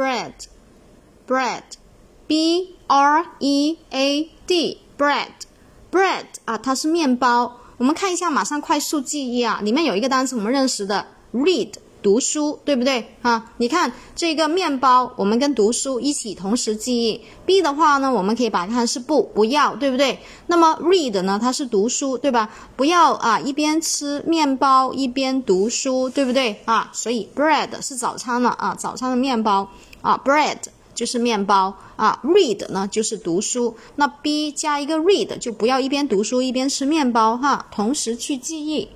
bread，bread，b r e a d，bread，bread 啊，它是面包。我们看一下，马上快速记忆啊，里面有一个单词我们认识的，read。读书对不对啊？你看这个面包，我们跟读书一起同时记忆。B 的话呢，我们可以把它看是不不要，对不对？那么 read 呢，它是读书，对吧？不要啊，一边吃面包一边读书，对不对啊？所以 bread 是早餐了啊，早餐的面包啊，bread 就是面包啊，read 呢就是读书。那 B 加一个 read 就不要一边读书一边吃面包哈，同时去记忆。